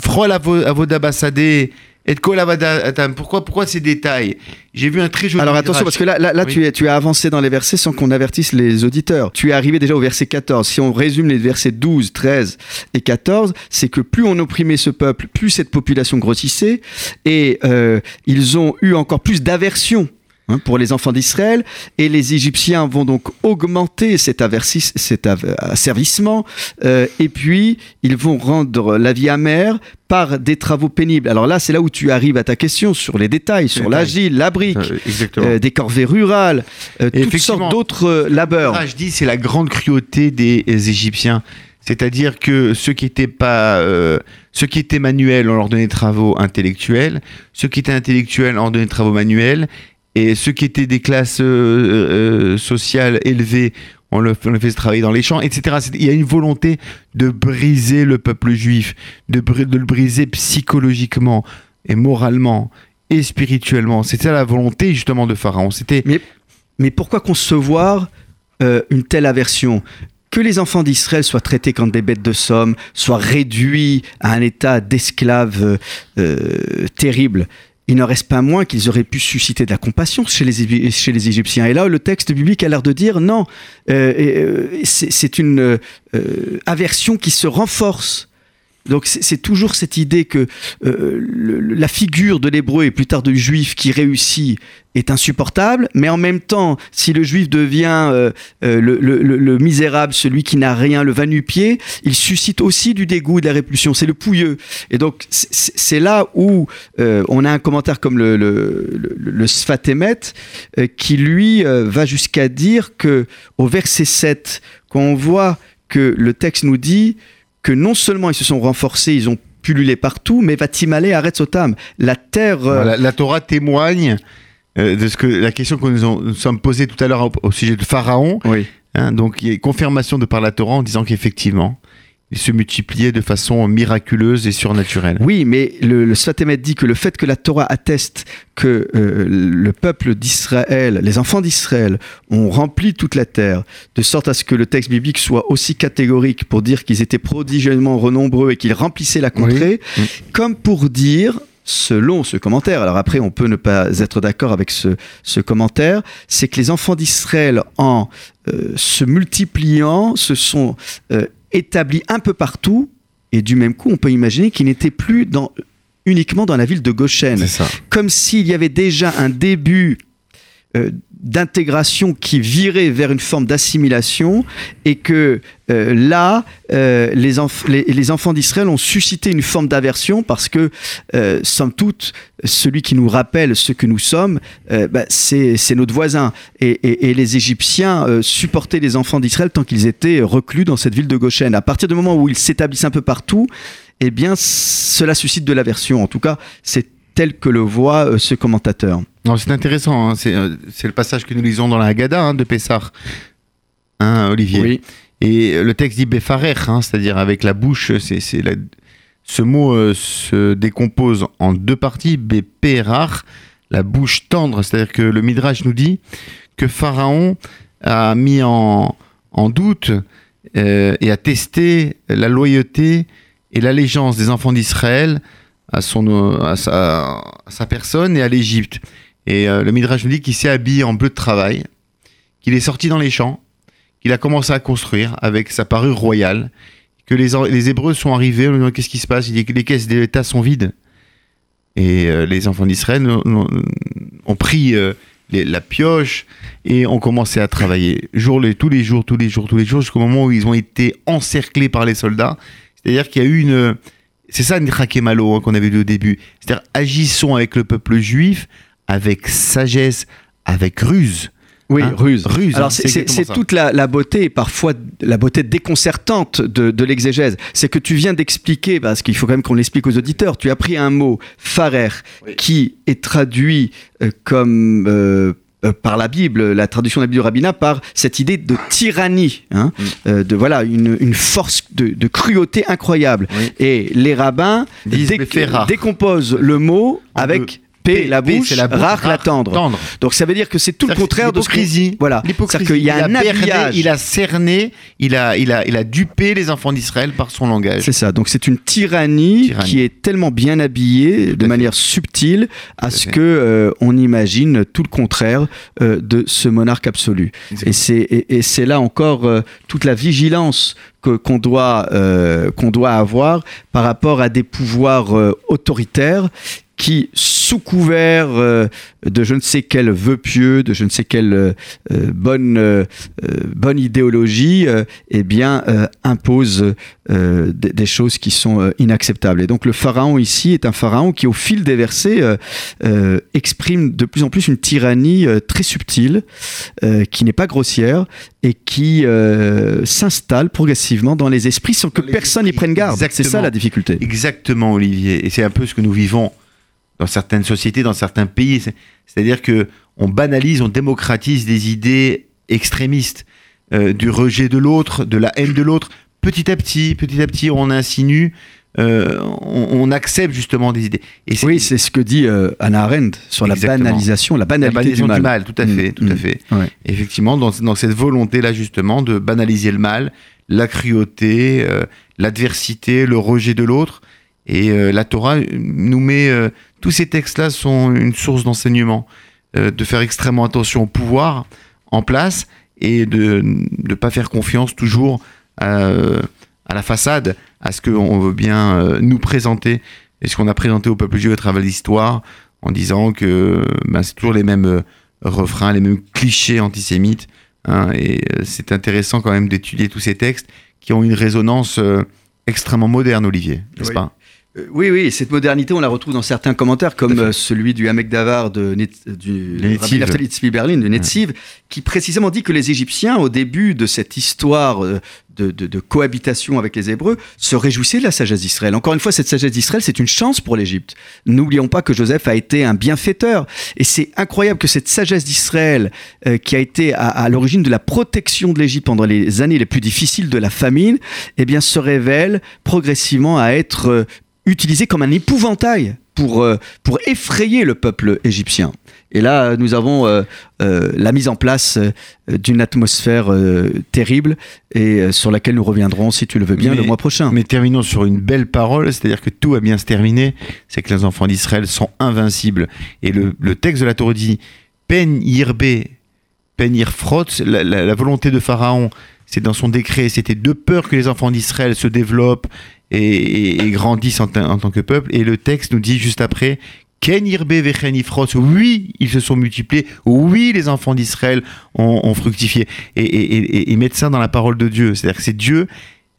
Frol avo- Avodabassadé, et Avadatam. Pourquoi, pourquoi ces détails? J'ai vu un très joli. Alors attention, parce que là, là, là, Oui. tu, es- tu as avancé dans les versets sans qu'on avertisse les auditeurs. Tu es arrivé déjà au verset 14. Si on résume les versets 12, 13 et 14, c'est que plus on opprimait ce peuple, plus cette population grossissait, et euh, ils ont eu encore plus d'aversion. Hein, pour les enfants d'Israël, et les Égyptiens vont donc augmenter cet, aversis, cet asservissement, euh, et puis ils vont rendre la vie amère par des travaux pénibles. Alors là, c'est là où tu arrives à ta question sur les détails, sur l'agile, la brique, Euh, euh, des corvées rurales, euh, toutes sortes d'autres labeurs. Ah, je dis, c'est la grande cruauté des Égyptiens. C'est-à-dire que ceux qui étaient pas, euh, ceux qui étaient manuels, on leur donnait des travaux intellectuels. Ceux qui étaient intellectuels, on leur donnait des travaux manuels. Et ceux qui étaient des classes euh, euh, sociales élevées, on le, on le faisait travailler dans les champs, etc. Il y a une volonté de briser le peuple juif, de, le briser psychologiquement et moralement et spirituellement. C'était la volonté justement de Pharaon. C'était Mais pourquoi concevoir euh, une telle aversion? Que les enfants d'Israël soient traités comme des bêtes de somme, soient réduits à un état d'esclaves terrible, il n'en reste pas moins qu'ils auraient pu susciter de la compassion chez les, Égyptiens. Et là, le texte biblique a l'air de dire non, euh, euh, c'est c'est une euh, euh, aversion qui se renforce. Donc c'est toujours cette idée que euh, la figure de l'hébreu et plus tard du juif qui réussit est insupportable, mais en même temps, si le juif devient euh, euh, le, le- le- le misérable, celui qui n'a rien, le va-nu-pied, il suscite aussi du dégoût et de la répulsion. C'est le pouilleux. Et donc c'est- là où euh, on a un commentaire comme le, le, euh, qui lui va jusqu'à dire que au verset 7, quand on voit que le texte nous dit que non seulement ils se sont renforcés, ils ont pullulé partout, mais Vatimale Sotam. La terre. euh, Voilà, la Torah témoigne euh, de ce que la question que nous, ont- nous sommes posée tout à l'heure au, au sujet de Pharaon. Oui. hein, donc il y a une confirmation de par la Torah en disant qu'effectivement, il se multipliait de façon miraculeuse et surnaturelle. Oui, mais le, le dit que le fait que la Torah atteste que euh, le peuple d'Israël, les enfants d'Israël, ont rempli toute la terre, de sorte à ce que le texte biblique soit aussi catégorique pour dire qu'ils étaient prodigieusement renombreux et qu'ils remplissaient la contrée, Oui. comme pour dire selon ce commentaire, alors après on peut ne pas être d'accord avec ce, ce commentaire, c'est que les enfants d'Israël, en euh, se multipliant, se sont euh, établis un peu partout, et du même coup on peut imaginer qu'ils n'étaient plus dans, uniquement dans la ville de Goshen, comme s'il y avait déjà un début euh, d'intégration qui virait vers une forme d'assimilation et que euh, là, euh, les, enf- les, enfants d'Israël ont suscité une forme d'aversion parce que, euh, somme toute, celui qui nous rappelle ce que nous sommes, euh, bah, c'est notre voisin. Et, et- les Égyptiens supportaient les enfants d'Israël tant qu'ils étaient reclus dans cette ville de Goshen. À partir du moment où ils s'établissent un peu partout, eh bien, cela suscite de l'aversion. En tout cas, c'est tel que le voit ce commentateur. Non, c'est intéressant. hein. C'est euh, c'est le passage que nous lisons dans la Haggadah hein, de Pessah. Hein, Olivier? Oui. Et le texte dit Befarer, c'est-à-dire avec la bouche. c'est la- Ce mot euh, se décompose en deux parties. Beperar, la bouche tendre. C'est-à-dire que le Midrash nous dit que Pharaon a mis en, en doute euh, et a testé la loyauté et l'allégeance des enfants d'Israël à, son, à, sa, à sa personne et à l'Égypte. Et euh, le Midrash nous dit qu'il s'est habillé en bleu de travail, qu'il est sorti dans les champs, qu'il a commencé à construire avec sa parure royale, que les, Hébreux sont arrivés, on qu'est-ce qui se passe, il dit que les caisses d'État sont vides. Et euh, les enfants d'Israël ont, pris euh, la pioche et ont commencé à travailler jour, les, tous les jours, tous les jours, tous les jours, jusqu'au moment où ils ont été encerclés par les soldats. C'est-à-dire qu'il y a eu une... C'est ça, Nirake Malo, hein, qu'on avait vu au début. C'est-à-dire, agissons avec le peuple juif, avec sagesse, avec ruse. Oui, Hein ruse. Ruse, Alors hein, c'est- toute la, la beauté, parfois la beauté déconcertante de, de l'exégèse. C'est que tu viens d'expliquer, parce qu'il faut quand même qu'on l'explique aux auditeurs, tu as pris un mot, farer, Oui. qui est traduit euh, comme... euh, euh, par la Bible, la traduction de la Bible du rabbinat, par cette idée de tyrannie, hein, Mm. euh, de voilà une, une force de, de cruauté incroyable. Oui. Et les rabbins Befera. décomposent le mot En avec la bouche, c'est la bouche, rach, la tendre. tendre. Donc ça veut dire que c'est tout le contraire de ce qu'on-. Voilà. C'est-à-dire qu'il y a un il berné, habillage. il a cerné, il a, il, a, il a dupé les enfants d'Israël par son langage. C'est ça. Donc c'est une tyrannie, Tyrannie. qui est tellement bien habillée de manière subtile à ce fait. que euh, on imagine tout le contraire euh, de ce monarque absolu. Et c'est et, et c'est là encore euh, toute la vigilance qu'on doit qu'on doit avoir par rapport à des pouvoirs autoritaires qui, sous couvert euh, de je ne sais quel vœu pieux, de je ne sais quelle euh, bonne, euh, bonne idéologie, eh bien, euh, des, des choses qui sont inacceptables. Et donc le pharaon ici est un pharaon qui, au fil des versets, exprime de plus en plus une tyrannie très subtile, qui n'est pas grossière et qui s'installe progressivement dans les esprits sans que personne n'y prenne garde. C'est ça la difficulté. Exactement, Olivier. Et c'est un peu ce que nous vivons dans certaines sociétés, dans certains pays. C'est- C'est-à-dire que on banalise, on démocratise des idées extrémistes, euh, du rejet de l'autre, de la haine de l'autre. Petit à petit, petit à petit, on insinue, euh, on, on accepte justement des idées. Et Oui, c'est ce que dit euh, Hannah Arendt sur la banalisation, la la banalité banalisation du mal. tout à Mm, fait, tout mm. à fait. Ouais. Effectivement, dans, dans cette volonté-là, justement, de banaliser le mal, la cruauté, euh, l'adversité, le rejet de l'autre. Et euh, la Torah nous met. Euh, tous ces textes-là sont une source d'enseignement, euh, de faire extrêmement attention au pouvoir en place et de ne pas faire confiance toujours à, à la façade, à ce qu'on veut bien euh, nous présenter et ce qu'on a présenté au peuple juif à travers l'histoire en disant que ben, c'est toujours les mêmes euh, refrains, les mêmes clichés antisémites. hein, et euh, c'est intéressant quand même d'étudier tous ces textes qui ont une résonance euh, extrêmement moderne, Olivier, n'est-ce Oui. pas? Euh, Oui, oui, cette modernité, on la retrouve dans certains commentaires, comme euh, celui du Hamek Davar de Net- du. Naftali Berlin, de Netziv, qui précisément dit que les Égyptiens, au début de cette histoire euh, de, de- de cohabitation avec les Hébreux, se réjouissaient de la sagesse d'Israël. Encore une fois, cette sagesse d'Israël, c'est une chance pour l'Égypte. N'oublions pas que Joseph a été un bienfaiteur. Et c'est incroyable que cette sagesse d'Israël, euh, qui a été à, à l'origine de la protection de l'Égypte pendant les années les plus difficiles de la famine, eh bien, se révèle progressivement à être euh, utilisé comme un épouvantail pour, euh, pour effrayer le peuple égyptien. Et là, nous avons euh, euh, la mise en place d'une atmosphère euh, terrible et sur laquelle nous reviendrons, si tu le veux bien, Mais- le mois prochain. Mais terminons sur une belle parole, c'est-à-dire que tout va bien se terminer, c'est que les enfants d'Israël sont invincibles. Et le, le texte de la Torah dit Pen yirbe, pen yirfrot, la volonté de Pharaon, c'est dans son décret, c'était de peur que les enfants d'Israël se développent et, grandissent en, ta- en tant que peuple. Et le texte nous dit juste après oui, ils se sont multipliés, oui, les enfants d'Israël ont, fructifié. Et, et, ça dans la parole de Dieu, c'est-à-dire que c'est Dieu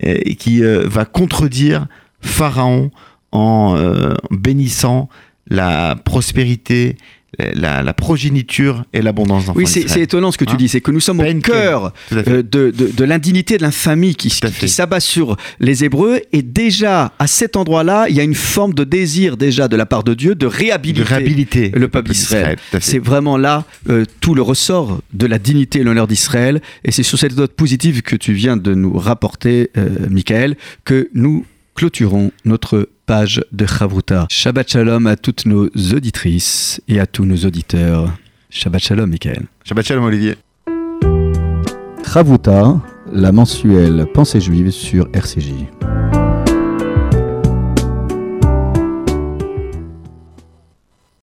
euh, qui euh, va contredire Pharaon en euh, bénissant la prospérité, la, la progéniture et l'abondance d'enfants Oui, c'est étonnant ce que tu Hein dis, c'est que nous sommes au cœur euh, de, de- de l'indignité de l'infamie qui, qui- s'abat sur les Hébreux. Et déjà à cet endroit-là, il y a une forme de désir déjà de la part de Dieu de de réhabiliter le peuple d'Israël. C'est vraiment là euh, tout le ressort de la dignité et l'honneur d'Israël. Et c'est sur cette note positive que tu viens de nous rapporter, euh, Michael, que nous clôturons notre page de Chavruta. Shabbat Shalom à toutes nos auditrices et à tous nos auditeurs. Shabbat Shalom, Michael. Shabbat Shalom, Olivier. Chavruta, la mensuelle pensée juive sur RCJ.